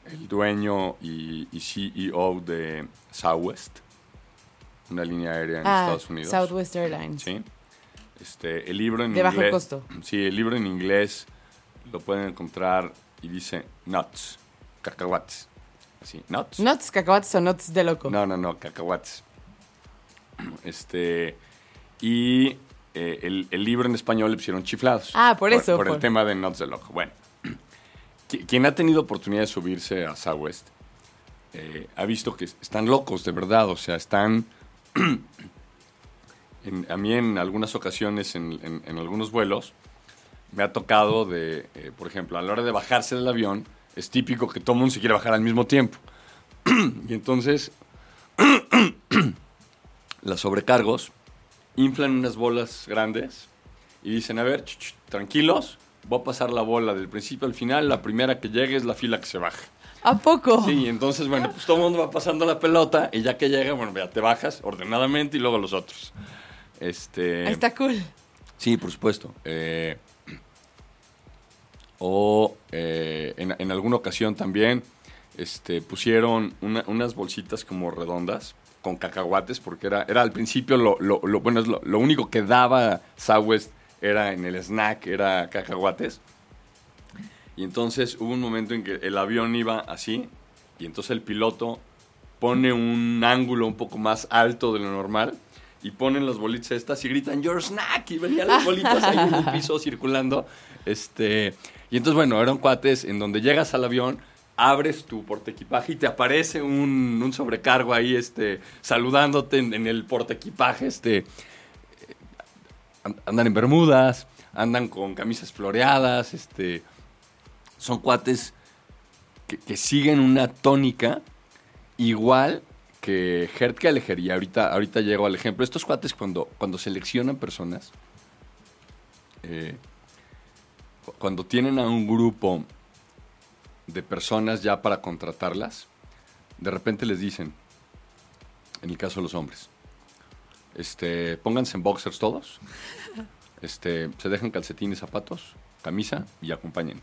C: el dueño y, y CEO de Southwest, una línea aérea en
B: ah,
C: Estados Unidos.
B: Southwest Airlines.
C: Sí. Este, el libro en
B: De bajo
C: inglés.
B: costo.
C: Sí, el libro en inglés lo pueden encontrar y dice nuts, cacahuates. Sí, nuts.
B: Nuts, cacahuates o nuts de loco.
C: No, no, no, cacahuates. Este, y eh, el, el libro en español le pusieron chiflados.
B: Ah, por eso,
C: Por, el
B: por-
C: tema de Nuts de Loco. Bueno, qui- quien ha tenido oportunidad de subirse a Southwest eh, ha visto que están locos, de verdad. O sea, están. en- a mí en algunas ocasiones, en, en- en algunos vuelos, me ha tocado de, eh, por ejemplo, a la hora de bajarse del avión, es típico que todo el mundo se quiere bajar al mismo tiempo. y entonces, las sobrecargos inflan unas bolas grandes y dicen, a ver, ch, ch, tranquilos, voy a pasar la bola del principio al final, la primera que llegue es la fila que se baja.
B: ¿A poco?
C: Sí, entonces, bueno, pues todo el mundo va pasando la pelota y ya que llega, bueno, ya te bajas ordenadamente y luego los otros. Este...
B: Está cool.
C: Sí, por supuesto. Eh, o eh, en, alguna ocasión también este, pusieron una- unas bolsitas como redondas con cacahuates, porque era, era al principio lo, bueno, es lo, lo único que daba Southwest era en el snack, era cacahuates. Y entonces hubo un momento en que el avión iba así, y entonces el piloto pone un ángulo un poco más alto de lo normal y ponen las bolitas estas y gritan Your snack y venían las bolitas ahí en el piso circulando. Este, y entonces, bueno, eran cuates en donde llegas al avión, abres tu portaequipaje y te aparece un, un sobrecargo ahí este, saludándote en, en el portaequipaje. Este, an- andan en bermudas, andan con camisas floreadas, este, son cuates que, siguen una tónica igual que Gerd Kelleher, y ahorita, ahorita llego al ejemplo. Estos cuates cuando, cuando seleccionan personas, eh, cuando tienen a un grupo de personas ya para contratarlas, de repente les dicen, en el caso de los hombres, este, pónganse en boxers todos, este, se dejan calcetines, zapatos, camisa y acompañen.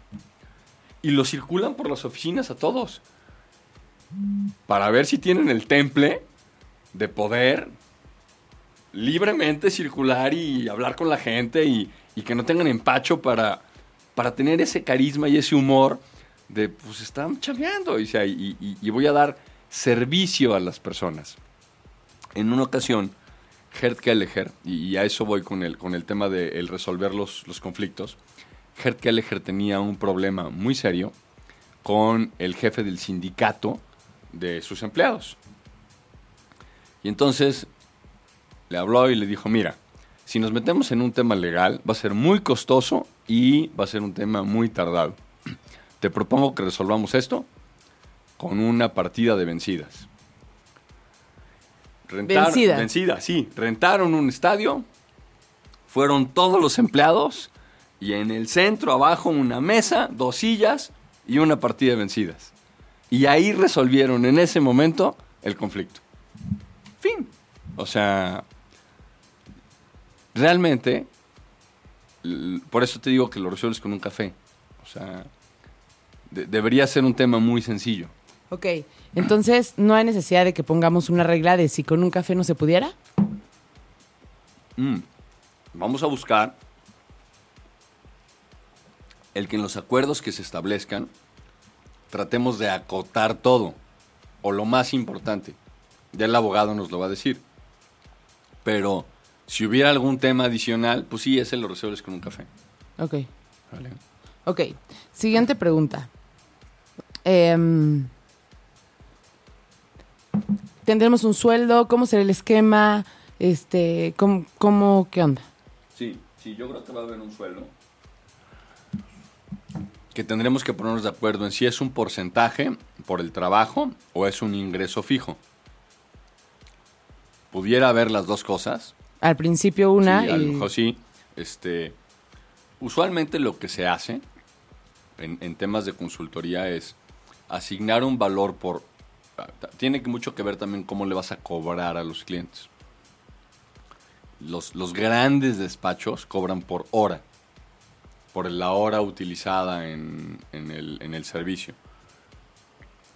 C: Y los circulan por las oficinas a todos para ver si tienen el temple de poder libremente circular y hablar con la gente y, y que no tengan empacho para, para tener ese carisma y ese humor de, pues están chambeando y, voy a dar servicio a las personas. En una ocasión, Gerd Kelleher, y, a eso voy con el, con el tema de resolver los, los conflictos, Gerd Kelleher tenía un problema muy serio con el jefe del sindicato de sus empleados. Y entonces le habló y le dijo, mira, si nos metemos en un tema legal va a ser muy costoso y va a ser un tema muy tardado. Te propongo que resolvamos esto con una partida de vencidas. Rentar-
B: Vencida.
C: Vencida, sí. Rentaron un estadio, fueron todos los empleados y en el centro abajo una mesa, dos sillas y una partida de vencidas. Y ahí resolvieron en ese momento el conflicto. Fin. O sea, realmente, por eso te digo que lo resuelves con un café. O sea, de- debería ser un tema muy sencillo.
B: Ok, entonces no hay necesidad de que pongamos una regla de si con un café no se pudiera.
C: Mm. Vamos a buscar el que en los acuerdos que se establezcan tratemos de acotar todo, o lo más importante. Ya el abogado nos lo va a decir. Pero si hubiera algún tema adicional, pues sí, ese lo resuelves con un café.
B: Ok,
C: ¿vale?
B: ok. Siguiente pregunta. Em, ¿Tendremos un sueldo? ¿Cómo será el esquema? Este, ¿cómo, cómo- qué onda?
C: Sí, sí, yo creo que va a haber un sueldo. que tendremos que ponernos de acuerdo en si es un porcentaje por el trabajo o es un ingreso fijo. Pudiera haber las dos cosas.
B: Al principio una
C: Sí, a lo mejor sí. Este, usualmente lo que se hace en, en temas de consultoría es asignar un valor por... Tiene mucho que ver también cómo le vas a cobrar a los clientes. Los, los grandes despachos cobran por hora, por la hora utilizada en, en el, en el servicio.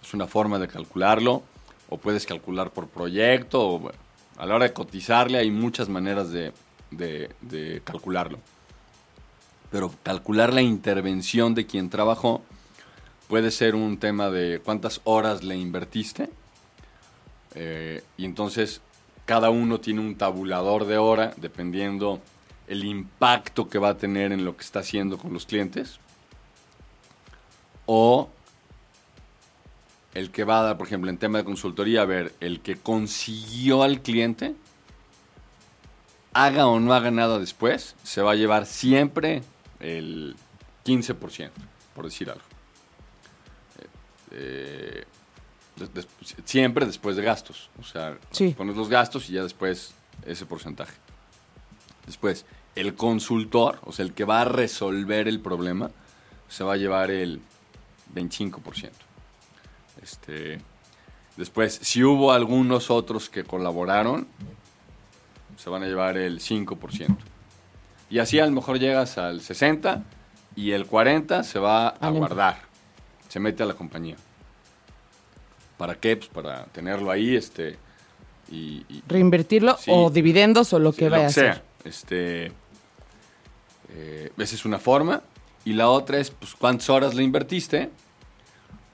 C: Es una forma de calcularlo, o puedes calcular por proyecto, o, bueno, a la hora de cotizarle hay muchas maneras de, calcularlo. Pero calcular la intervención de quien trabajó puede ser un tema de cuántas horas le invertiste. eh, y entonces cada uno tiene un tabulador de hora dependiendo el impacto que va a tener en lo que está haciendo con los clientes. O el que va a dar, por ejemplo, en tema de consultoría, a ver, el que consiguió al cliente, haga o no haga nada después, se va a llevar siempre el 15%, por decir algo. Eh, des- siempre después de gastos. O sea,
B: Sí.
C: pones los gastos y ya después ese porcentaje. Después, el consultor, o sea, el que va a resolver el problema, se va a llevar el 25%. Este, después, si hubo algunos otros que colaboraron, se van a llevar el 5%. Y así a lo mejor llegas al 60 y el 40 se va a guardar. Se mete a la compañía. ¿Para qué? Pues para tenerlo ahí este y, y-
B: Reinvertirlo
C: Sí.
B: o dividendos o lo que vaya a
C: sea.
B: ser.
C: Este, eh, esa es una forma. Y la otra es, pues, ¿cuántas horas le invertiste?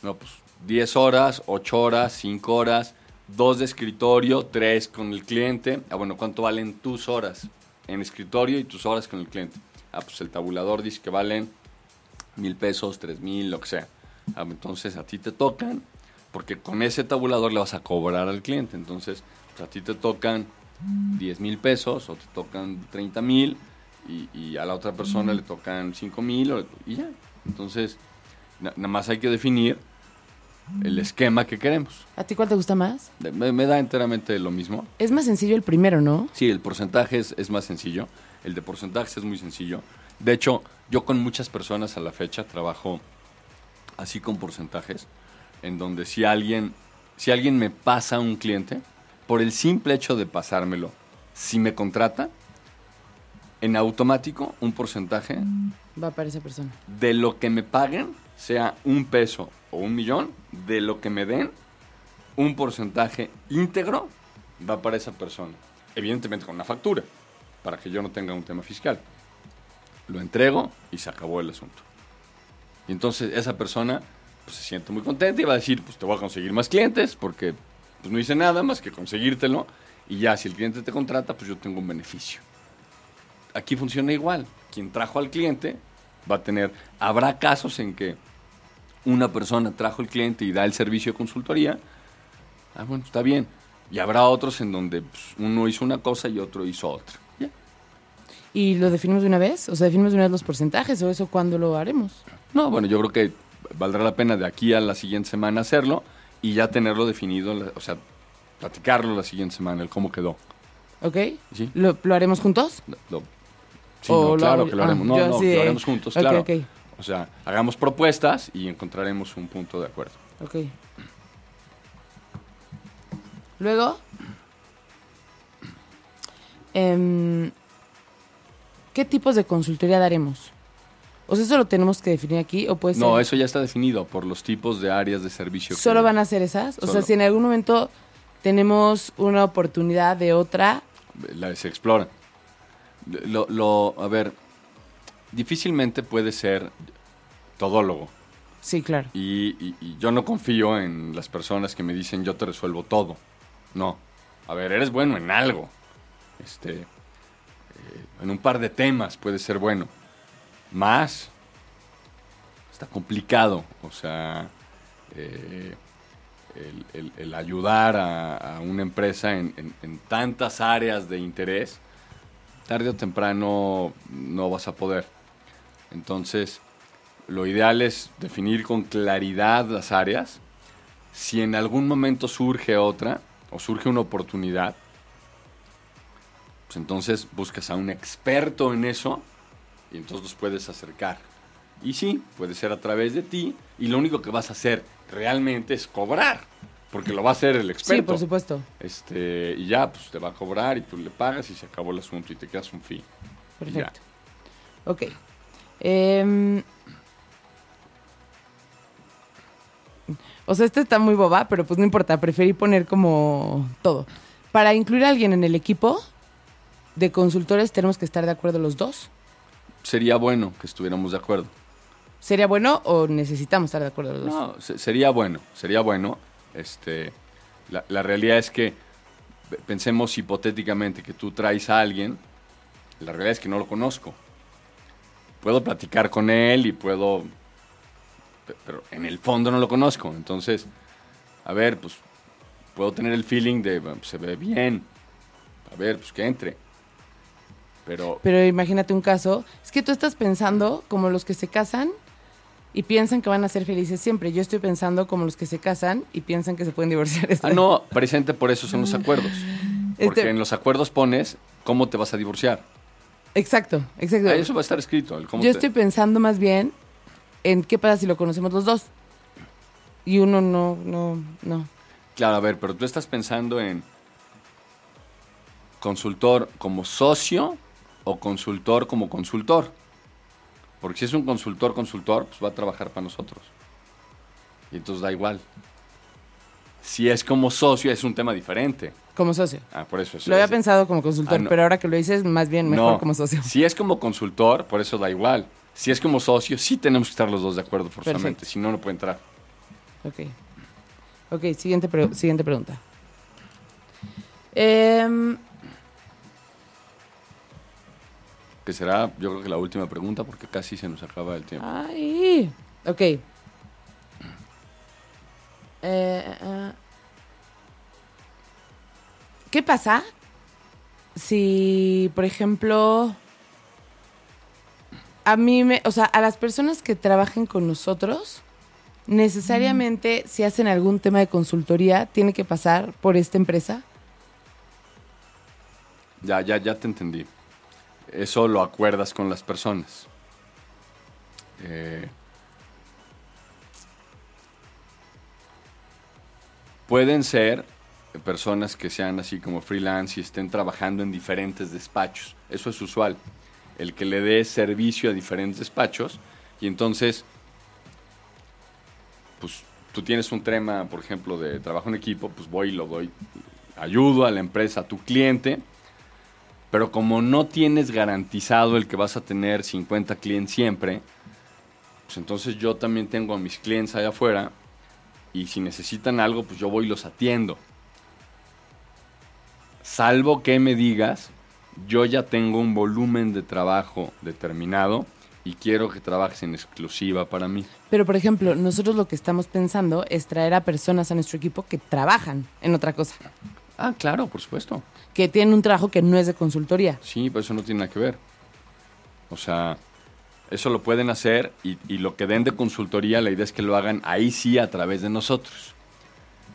C: No, pues, 10 horas, 8 horas, 5 horas, 2 de escritorio, 3 con el cliente. Ah, bueno, ¿cuánto valen tus horas en escritorio y tus horas con el cliente? Ah, pues el tabulador dice que valen mil pesos, tres mil, lo que sea. Ah, entonces a ti te tocan, porque con ese tabulador le vas a cobrar al cliente. Entonces, pues, a ti te tocan 10 mil pesos o te tocan 30 mil y, y a la otra persona le tocan 5 mil y ya. Entonces, na- nada más hay que definir el esquema que queremos.
B: ¿A ti cuál te gusta más?
C: Me, me da enteramente lo mismo.
B: Es más sencillo el primero, ¿no?
C: Sí, el porcentaje es, es más sencillo. El de porcentajes es muy sencillo. De hecho, yo con muchas personas a la fecha trabajo así con porcentajes, en donde si alguien, si alguien me pasa un cliente, por el simple hecho de pasármelo, si me contrata, en automático un porcentaje
B: Va para esa persona.
C: de lo que me paguen, sea un peso un millón, de lo que me den, un porcentaje íntegro va para esa persona. Evidentemente con una factura, para que yo no tenga un tema fiscal. Lo entrego y se acabó el asunto. Y entonces esa persona pues, se siente muy contenta y va a decir, pues te voy a conseguir más clientes porque pues, no hice nada más que conseguírtelo. Y ya si el cliente te contrata, pues yo tengo un beneficio aquí funciona igual. Quien trajo al cliente va a tener. Habrá casos en que una persona trajo al cliente y da el servicio de consultoría. Ah, bueno, está bien. Y habrá otros en donde pues, uno hizo una cosa y otro hizo otra. Ya.
B: ¿Y lo definimos de una vez? O sea, ¿definimos de una vez los porcentajes o eso cuándo lo haremos?
C: No, bueno, yo creo que valdrá la pena de aquí a la siguiente semana hacerlo y ya tenerlo definido, o sea, platicarlo la siguiente semana, el cómo quedó.
B: ¿Ok?
C: Sí.
B: ¿Lo, lo haremos juntos?
C: Lo- lo- sí, no, claro que lo
B: ah,
C: haremos. No,
B: yo
C: no, que
B: de-
C: lo haremos juntos,
B: Ok,
C: claro.
B: ok.
C: O sea, hagamos propuestas y encontraremos un punto de acuerdo.
B: Ok. Luego, em, ¿qué tipos de consultoría daremos? O sea, ¿eso lo tenemos que definir aquí o puede ser?
C: No, eso ya está definido por los tipos de áreas de servicio. que-
B: ¿Solo van a ser esas? O sea,
C: Solo.
B: si en algún momento tenemos una oportunidad de otra,
C: la- se exploran. Lo, lo- a ver, difícilmente puede ser todólogo.
B: sí, claro.
C: Y, y- y yo no confío en las personas que me dicen yo te resuelvo todo. No. A ver, eres bueno en algo. Este, eh, en un par de temas puede ser bueno. Más. Está complicado. O sea, eh, el, el- el ayudar a, a una empresa en, en- en tantas áreas de interés, tarde o temprano no vas a poder. Entonces, lo ideal es definir con claridad las áreas. Si en algún momento surge otra o surge una oportunidad, pues entonces buscas a un experto en eso y entonces los puedes acercar. Y sí, puede ser a través de ti y lo único que vas a hacer realmente es cobrar, porque lo va a hacer el experto.
B: Sí, por supuesto.
C: Este, y ya, pues te va a cobrar y tú le pagas y se acabó el asunto y te quedas un fee.
B: Perfecto. Ok. Em, o sea, esta está muy boba, pero pues no importa, preferí poner como todo. Para incluir a alguien en el equipo de consultores tenemos que estar de acuerdo los dos.
C: Sería bueno que estuviéramos de acuerdo.
B: ¿Sería bueno o necesitamos estar de acuerdo los dos?
C: No, se- sería bueno, sería bueno. Este, la, la realidad es que pe- pensemos hipotéticamente que tú traes a alguien, la realidad es que no lo conozco. Puedo platicar con él y puedo, pe- pero en el fondo no lo conozco. Entonces, a ver, pues puedo tener el feeling de, bueno, pues, se ve bien, a ver, pues que entre. Pero
B: Pero imagínate un caso, es que tú estás pensando como los que se casan y piensan que van a ser felices siempre. Yo estoy pensando como los que se casan y piensan que se pueden divorciar.
C: Ah, no, presente por eso son los acuerdos. Porque
B: Este-
C: en los acuerdos pones cómo te vas a divorciar.
B: Exacto, exacto.
C: Ah, eso va a estar escrito.
B: Yo
C: te-
B: estoy pensando más bien en qué pasa si lo conocemos los dos. Y uno no, no, no.
C: Claro, a ver, pero tú estás pensando en consultor como socio o consultor como consultor. Porque si es un consultor, consultor, pues va a trabajar para nosotros. Y entonces da igual. Si es como socio, es un tema diferente.
B: Como socio.
C: Ah, por eso es.
B: Lo había
C: es-
B: pensado como consultor,
C: Ah, no.
B: pero ahora que lo dices, más bien mejor
C: No,
B: como socio.
C: Si es como consultor, por eso da igual. Si es como socio, sí tenemos que estar los dos de acuerdo forzosamente. Si no, no puede entrar.
B: Ok. Ok, siguiente, pre- siguiente pregunta. Em,
C: Que será, yo creo que la última pregunta, porque casi se nos acaba el tiempo.
B: ay, ok. Eh, eh, ¿Qué pasa si, por ejemplo, a mí me, o sea, a las personas que trabajen con nosotros, necesariamente si hacen algún tema de consultoría, tiene que pasar por esta empresa?
C: Ya, ya, ya te entendí. Eso lo acuerdas con las personas. Eh, pueden ser personas que sean así como freelance y estén trabajando en diferentes despachos. Eso es usual. El que le dé servicio a diferentes despachos y entonces, pues tú tienes un tema, por ejemplo, de trabajo en equipo, pues voy y lo doy, ayudo a la empresa, a tu cliente, pero como no tienes garantizado el que vas a tener 50 clientes siempre, pues entonces yo también tengo a mis clientes allá afuera y si necesitan algo, pues yo voy y los atiendo. Salvo que me digas, yo ya tengo un volumen de trabajo determinado y quiero que trabajes en exclusiva para mí.
B: Pero, por ejemplo, nosotros lo que estamos pensando es traer a personas a nuestro equipo que trabajan en otra cosa,
C: Ah, claro, por supuesto.
B: que tienen un trabajo que no es de consultoría.
C: Sí, pero eso no tiene nada que ver. O sea, eso lo pueden hacer y, y lo que den de consultoría, la idea es que lo hagan ahí sí a través de nosotros.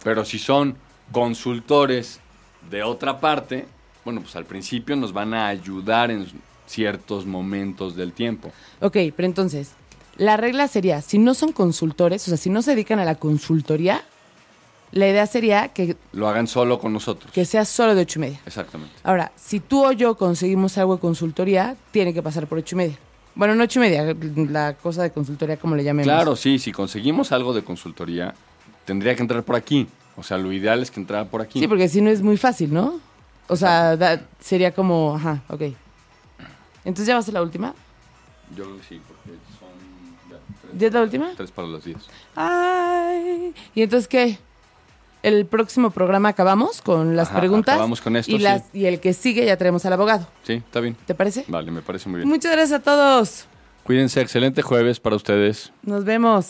C: Pero si son consultores de otra parte, bueno, pues al principio nos van a ayudar en ciertos momentos del tiempo.
B: Ok, pero entonces, la regla sería, si no son consultores, o sea, si no se dedican a la consultoría, la idea sería que,
C: Lo hagan solo con nosotros.
B: que sea solo de ocho y media.
C: Exactamente.
B: Ahora, si tú o yo conseguimos algo de consultoría, tiene que pasar por ocho y media. Bueno, no ocho y media, la cosa de consultoría, como le llamemos.
C: Claro, sí, si conseguimos algo de consultoría, tendría que entrar por aquí. O sea, lo ideal es que entrara por aquí.
B: Sí, porque si no es muy fácil, ¿no? O sea, da- sería como, ajá, ok. Entonces ya va a ser la última.
C: Yo creo que sí, porque son ya, tres,
B: ¿Ya es la última?
C: tres para las 10.
B: Ay. ¿Y entonces qué? El próximo programa acabamos con las
C: Ajá,
B: preguntas.
C: acabamos con esto,
B: y,
C: sí.
B: y el que sigue ya traemos al abogado.
C: Sí, está bien.
B: ¿Te parece?
C: Vale, me parece muy bien.
B: Muchas gracias a todos.
C: Cuídense, excelente jueves para ustedes.
B: Nos vemos.